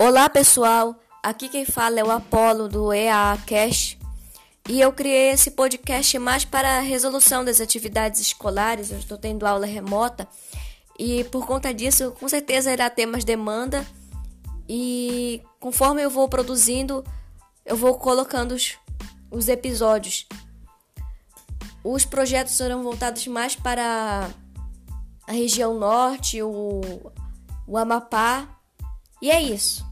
Olá pessoal, aqui quem fala é o Apolo do EA Cash e eu criei esse podcast mais para a resolução das atividades escolares. Eu estou tendo aula remota e por conta disso, com certeza irá ter mais demanda e conforme eu vou produzindo, eu vou colocando os, os episódios. Os projetos serão voltados mais para a região norte, o, o Amapá. E é isso.